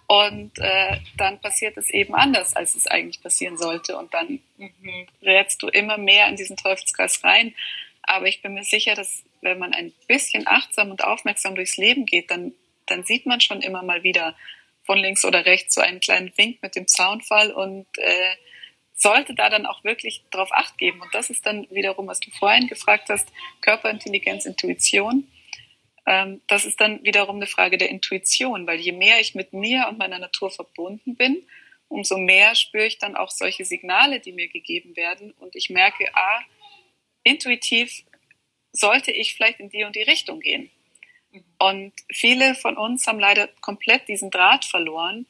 und äh, dann passiert es eben anders, als es eigentlich passieren sollte. Und dann mhm. rätst du immer mehr in diesen Teufelskreis rein. Aber ich bin mir sicher, dass wenn man ein bisschen achtsam und aufmerksam durchs Leben geht, dann, dann sieht man schon immer mal wieder von links oder rechts so einen kleinen Wink mit dem Zaunfall und äh, sollte da dann auch wirklich drauf acht geben. Und das ist dann wiederum, was du vorhin gefragt hast, Körperintelligenz, Intuition ähm, das ist dann wiederum eine Frage der Intuition, weil je mehr ich mit mir und meiner Natur verbunden bin, umso mehr spüre ich dann auch solche Signale, die mir gegeben werden und ich merke, ah, intuitiv sollte ich vielleicht in die und die Richtung gehen. Und viele von uns haben leider komplett diesen Draht verloren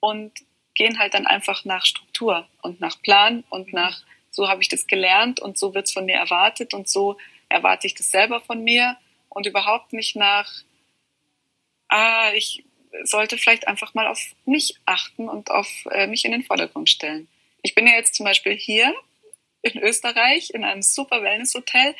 und gehen halt dann einfach nach Struktur und nach Plan und nach, so habe ich das gelernt und so wird es von mir erwartet und so erwarte ich das selber von mir und überhaupt nicht nach, ah, ich sollte vielleicht einfach mal auf mich achten und auf äh, mich in den Vordergrund stellen. Ich bin ja jetzt zum Beispiel hier in Österreich in einem super Wellness-Hotel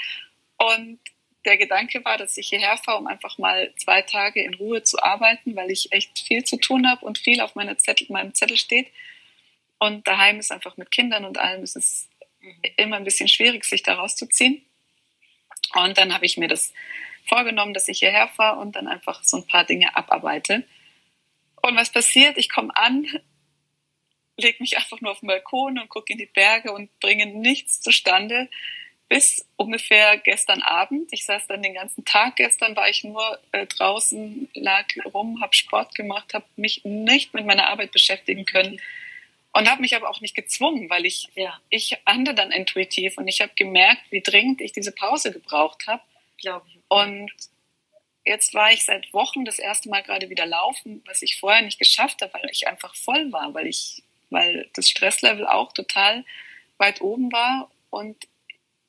und der Gedanke war, dass ich hierher fahre, um einfach mal zwei Tage in Ruhe zu arbeiten, weil ich echt viel zu tun habe und viel auf Zettel, meinem Zettel steht. Und daheim ist einfach mit Kindern und allem ist es immer ein bisschen schwierig, sich da rauszuziehen. Und dann habe ich mir das vorgenommen, dass ich hierher fahre und dann einfach so ein paar Dinge abarbeite. Und was passiert? Ich komme an, lege mich einfach nur auf den Balkon und gucke in die Berge und bringe nichts zustande. Bis ungefähr gestern Abend. Ich saß dann den ganzen Tag. Gestern war ich nur äh, draußen, lag rum, habe Sport gemacht, habe mich nicht mit meiner Arbeit beschäftigen können und habe mich aber auch nicht gezwungen, weil ich ja. ich handle dann intuitiv und ich habe gemerkt, wie dringend ich diese Pause gebraucht habe. Glaube ich. Und jetzt war ich seit Wochen das erste Mal gerade wieder laufen, was ich vorher nicht geschafft habe, weil ich einfach voll war, weil ich, weil das Stresslevel auch total weit oben war und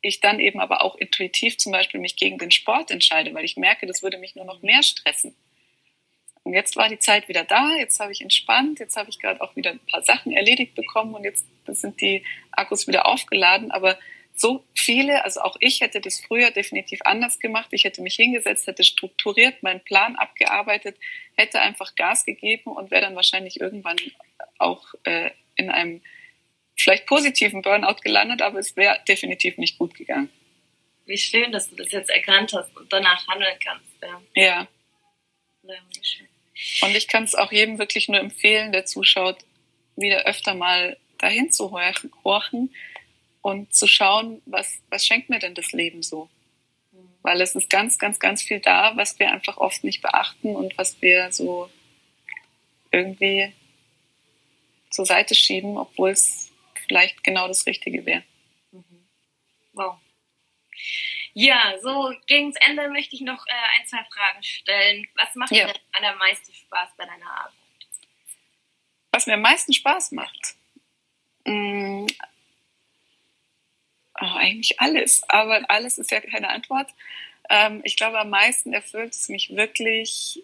ich dann eben aber auch intuitiv zum Beispiel mich gegen den Sport entscheide, weil ich merke, das würde mich nur noch mehr stressen. Und jetzt war die Zeit wieder da, jetzt habe ich entspannt, jetzt habe ich gerade auch wieder ein paar Sachen erledigt bekommen und jetzt sind die Akkus wieder aufgeladen, aber so viele, also auch ich hätte das früher definitiv anders gemacht. Ich hätte mich hingesetzt, hätte strukturiert meinen Plan abgearbeitet, hätte einfach Gas gegeben und wäre dann wahrscheinlich irgendwann auch äh, in einem vielleicht positiven Burnout gelandet, aber es wäre definitiv nicht gut gegangen. Wie schön, dass du das jetzt erkannt hast und danach handeln kannst. Ja. ja. Und ich kann es auch jedem wirklich nur empfehlen, der zuschaut, wieder öfter mal dahin zu horchen und zu schauen, was, was schenkt mir denn das Leben so? Weil es ist ganz, ganz, ganz viel da, was wir einfach oft nicht beachten und was wir so irgendwie zur Seite schieben, obwohl es vielleicht genau das Richtige wäre. Mhm. Wow. Ja, so gegen das Ende möchte ich noch äh, ein, zwei Fragen stellen. Was macht ja. dir am meisten Spaß bei deiner Arbeit? Was mir am meisten Spaß macht? Mm, oh, eigentlich alles, aber alles ist ja keine Antwort. Ähm, ich glaube, am meisten erfüllt es mich wirklich,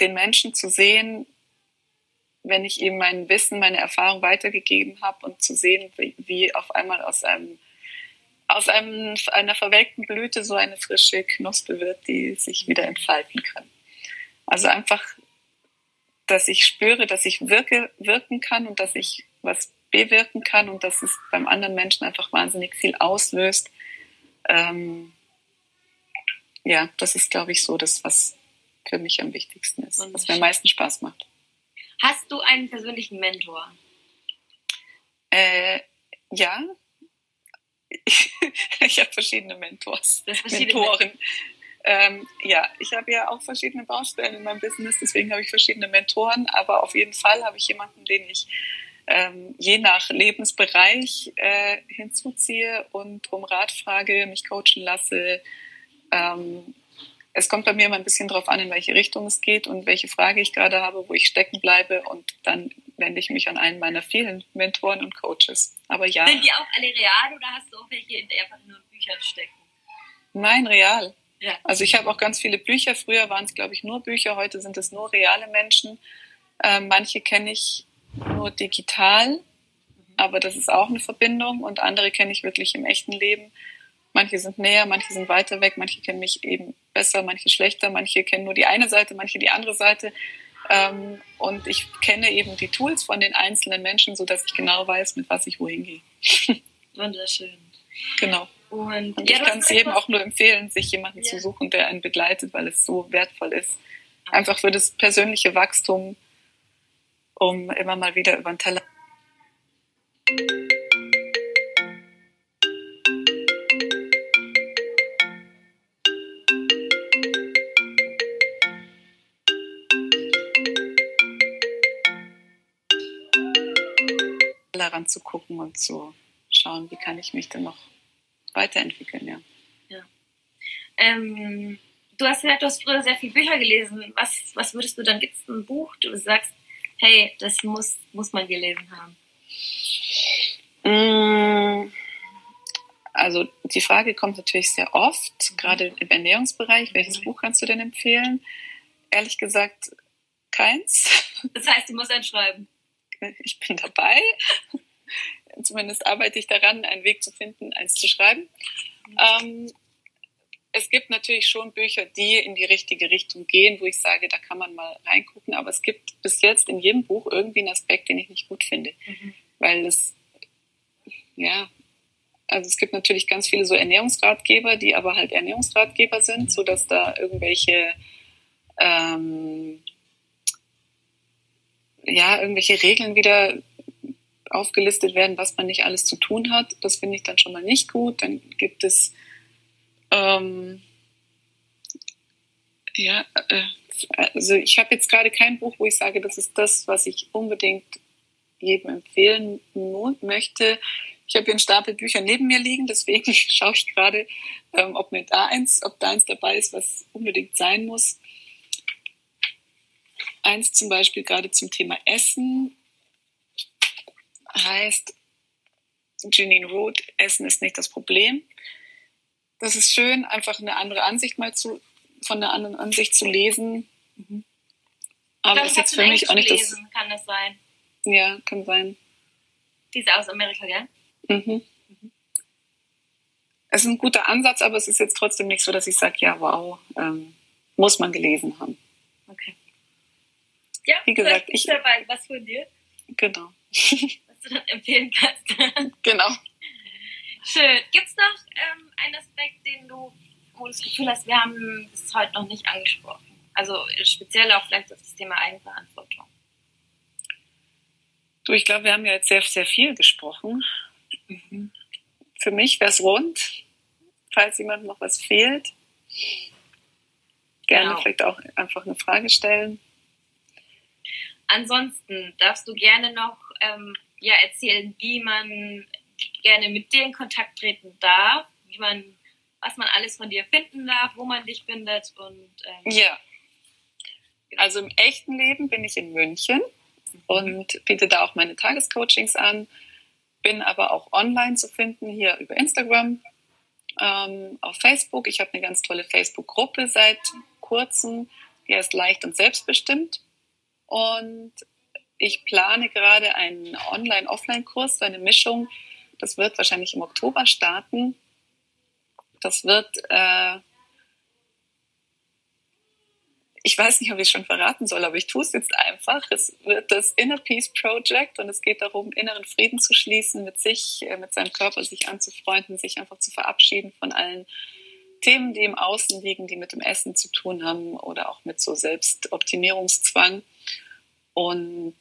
den Menschen zu sehen, wenn ich ihm mein Wissen, meine Erfahrung weitergegeben habe und zu sehen, wie, wie auf einmal aus einem aus einem, einer verwelkten Blüte so eine frische Knospe wird, die sich wieder entfalten kann. Also einfach, dass ich spüre, dass ich wirke, wirken kann und dass ich was bewirken kann und dass es beim anderen Menschen einfach wahnsinnig viel auslöst. Ähm, ja, das ist, glaube ich, so das, was für mich am wichtigsten ist, was mir am meisten Spaß macht. Hast du einen persönlichen Mentor? Äh, ja, ich, *laughs* ich habe verschiedene Mentors, verschiedene Mentoren. Ähm, ja, ich habe ja auch verschiedene Baustellen in meinem Business, deswegen habe ich verschiedene Mentoren, aber auf jeden Fall habe ich jemanden, den ich ähm, je nach Lebensbereich äh, hinzuziehe und um Rat frage, mich coachen lasse. Ähm, es kommt bei mir immer ein bisschen darauf an, in welche Richtung es geht und welche Frage ich gerade habe, wo ich stecken bleibe und dann wende ich mich an einen meiner vielen Mentoren und Coaches. Aber ja. Sind die auch alle real oder hast du auch welche in einfach nur in Büchern stecken? Nein, real. Ja. Also ich habe auch ganz viele Bücher. Früher waren es, glaube ich, nur Bücher. Heute sind es nur reale Menschen. Äh, manche kenne ich nur digital, mhm. aber das ist auch eine Verbindung. Und andere kenne ich wirklich im echten Leben. Manche sind näher, manche sind weiter weg, manche kennen mich eben besser, manche schlechter, manche kennen nur die eine Seite, manche die andere Seite. Ähm, und ich kenne eben die Tools von den einzelnen Menschen, sodass ich genau weiß, mit was ich wohin gehe. *laughs* Wunderschön. Genau. Und, und ja, ich kann es jedem auch nur empfehlen, sich jemanden ja. zu suchen, der einen begleitet, weil es so wertvoll ist. Einfach für das persönliche Wachstum, um immer mal wieder über den Teller. Daran zu gucken und zu schauen, wie kann ich mich denn noch weiterentwickeln, ja. ja. Ähm, du hast gesagt, du hast früher sehr viele Bücher gelesen. Was, was würdest du dann, gibt es ein Buch, du sagst, hey, das muss, muss man gelesen haben? Mm, also die Frage kommt natürlich sehr oft, gerade im Ernährungsbereich. Welches mhm. Buch kannst du denn empfehlen? Ehrlich gesagt, keins. Das heißt, du musst entschreiben. Ich bin dabei. Zumindest arbeite ich daran, einen Weg zu finden, eins zu schreiben. Ähm, es gibt natürlich schon Bücher, die in die richtige Richtung gehen, wo ich sage, da kann man mal reingucken. Aber es gibt bis jetzt in jedem Buch irgendwie einen Aspekt, den ich nicht gut finde. Mhm. Weil es, ja, also es gibt natürlich ganz viele so Ernährungsratgeber, die aber halt Ernährungsratgeber sind, mhm. sodass da irgendwelche, ähm, ja, irgendwelche Regeln wieder aufgelistet werden, was man nicht alles zu tun hat. Das finde ich dann schon mal nicht gut. Dann gibt es ähm, ja, äh, also ich habe jetzt gerade kein Buch, wo ich sage, das ist das, was ich unbedingt jedem empfehlen möchte. Ich habe hier einen Stapel Bücher neben mir liegen, deswegen *laughs* schaue ich gerade, ähm, ob mir da eins, ob da eins dabei ist, was unbedingt sein muss. Eins zum Beispiel gerade zum Thema Essen heißt Janine Root, Essen ist nicht das Problem. Das ist schön, einfach eine andere Ansicht mal zu, von einer anderen Ansicht zu lesen. Mhm. Aber ist jetzt für mich auch nicht das. Kann das sein? Ja, kann sein. Die ist aus Amerika, gell? Mhm. mhm. Es ist ein guter Ansatz, aber es ist jetzt trotzdem nicht so, dass ich sage, ja, wow, ähm, muss man gelesen haben. Okay. Ja, wie gesagt, ich dabei was von dir. Genau. Was du dann empfehlen kannst. *laughs* genau. Schön. Gibt es noch ähm, einen Aspekt, den du, wo du das Gefühl hast, wir haben es heute noch nicht angesprochen? Also speziell auch vielleicht auf das Thema Eigenverantwortung. Du, ich glaube, wir haben ja jetzt sehr, sehr viel gesprochen. Mhm. Für mich wäre es rund, falls jemand noch was fehlt. Gerne genau. vielleicht auch einfach eine Frage stellen. Ansonsten darfst du gerne noch ähm, ja, erzählen, wie man gerne mit dir in Kontakt treten darf, wie man, was man alles von dir finden darf, wo man dich findet und ähm, ja. Also im echten Leben bin ich in München mhm. und biete da auch meine Tagescoachings an, bin aber auch online zu finden, hier über Instagram, ähm, auf Facebook. Ich habe eine ganz tolle Facebook-Gruppe seit kurzem, die heißt Leicht und Selbstbestimmt. Und ich plane gerade einen Online-Offline-Kurs, so eine Mischung das wird wahrscheinlich im Oktober starten. Das wird, äh, ich weiß nicht, ob ich es schon verraten soll, aber ich tue es jetzt einfach. Es wird das Inner Peace Project und es geht darum, inneren Frieden zu schließen, mit sich, äh, mit seinem Körper sich anzufreunden, sich einfach zu verabschieden von allen Themen, die im Außen liegen, die mit dem Essen zu tun haben oder auch mit so Selbstoptimierungszwang. Und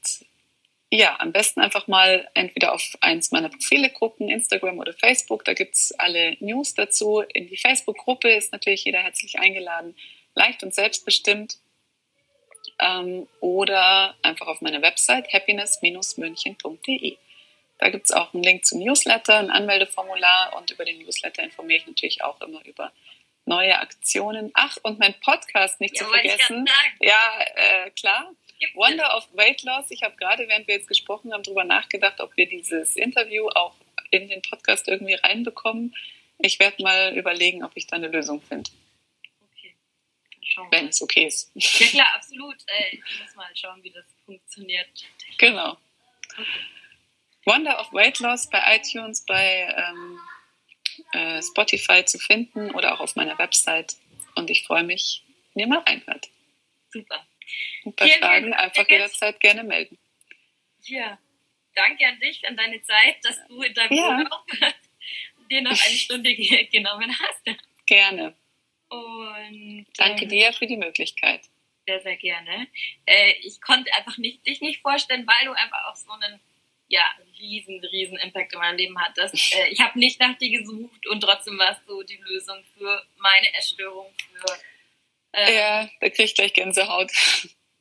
ja, am besten einfach mal entweder auf eins meiner Profile gucken, Instagram oder Facebook. Da gibt es alle News dazu. In die Facebook-Gruppe ist natürlich jeder herzlich eingeladen. Leicht und selbstbestimmt. ähm, oder einfach auf meiner Website happiness-münchen.de. Da gibt es auch einen Link zum Newsletter, ein Anmeldeformular und über den Newsletter informiere ich natürlich auch immer über neue Aktionen. Ach, und mein Podcast nicht ja, zu vergessen. Ja, äh, klar. Wonder of Weight Loss. Ich habe gerade, während wir jetzt gesprochen haben, darüber nachgedacht, ob wir dieses Interview auch in den Podcast irgendwie reinbekommen. Ich werde mal überlegen, ob ich da eine Lösung finde. Okay. Wenn es okay ist. Ja klar, absolut. Äh, ich muss mal schauen, wie das funktioniert. Genau. Okay. Wonder of Weight Loss bei iTunes, bei ähm, äh, Spotify zu finden oder auch auf meiner Website. Und ich freue mich, wenn ihr mal reinhört. Super. Und bei vielen, Fragen einfach jederzeit gerne melden. Ja, danke an dich, an deine Zeit, dass du in deinem ja. Urlaub dir noch eine Stunde genommen hast. Gerne. Und, danke ähm, dir für die Möglichkeit. Sehr, sehr gerne. Äh, ich konnte einfach nicht, dich nicht vorstellen, weil du einfach auch so einen ja, riesen, riesen Impact in meinem Leben hattest. *laughs* Äh, ich habe nicht nach dir gesucht und trotzdem warst du die Lösung für meine Erstörung, für äh, ja, da kriege ich gleich Gänsehaut.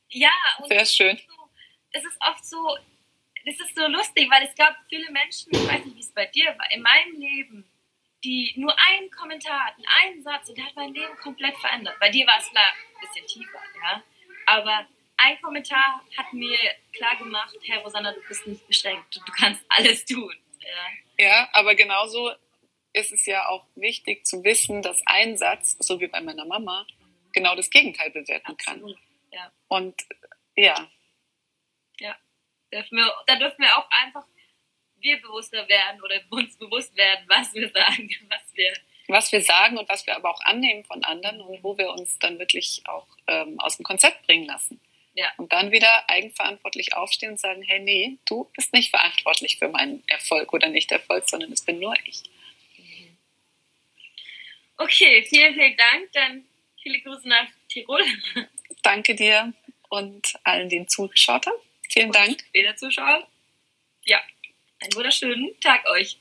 Ja, und sehr schön. So, es ist oft so, es ist so lustig, weil es gab viele Menschen, ich weiß nicht, wie es bei dir war, in meinem Leben, die nur einen Kommentar hatten, einen Satz und der hat mein Leben komplett verändert. Bei dir war es klar ein bisschen tiefer, ja. Aber ein Kommentar hat mir klar gemacht, Herr Rosanna, du bist nicht beschränkt, du, du kannst alles tun. Ja. ja, aber genauso ist es ja auch wichtig zu wissen, dass ein Satz, so wie bei meiner Mama, genau das Gegenteil bewirken kann. Ja. Und ja. Ja, dürfen wir, da dürfen wir auch einfach wir bewusster werden oder uns bewusst werden, was wir sagen, was wir was wir sagen und was wir aber auch annehmen von anderen und wo wir uns dann wirklich auch ähm, aus dem Konzept bringen lassen. Ja. Und dann wieder eigenverantwortlich aufstehen und sagen, hey, nee, du bist nicht verantwortlich für meinen Erfolg oder nicht Erfolg, sondern es bin nur ich. Okay, vielen, vielen Dank. Dann Viele Grüße nach Tirol. Danke dir und allen, die zugeschaut haben. Vielen und Dank. Wieder zuschauen. Ja, einen wunderschönen Tag euch.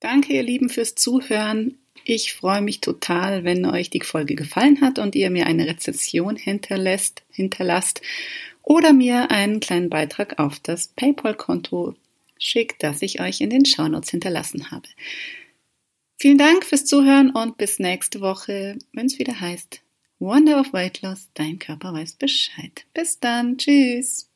Danke, ihr Lieben, fürs Zuhören. Ich freue mich total, wenn euch die Folge gefallen hat und ihr mir eine Rezession hinterlässt, hinterlasst oder mir einen kleinen Beitrag auf das PayPal-Konto schickt, das ich euch in den Shownotes hinterlassen habe. Vielen Dank fürs Zuhören und bis nächste Woche, wenn es wieder heißt Wonder of Weight Loss, dein Körper weiß Bescheid. Bis dann, tschüss.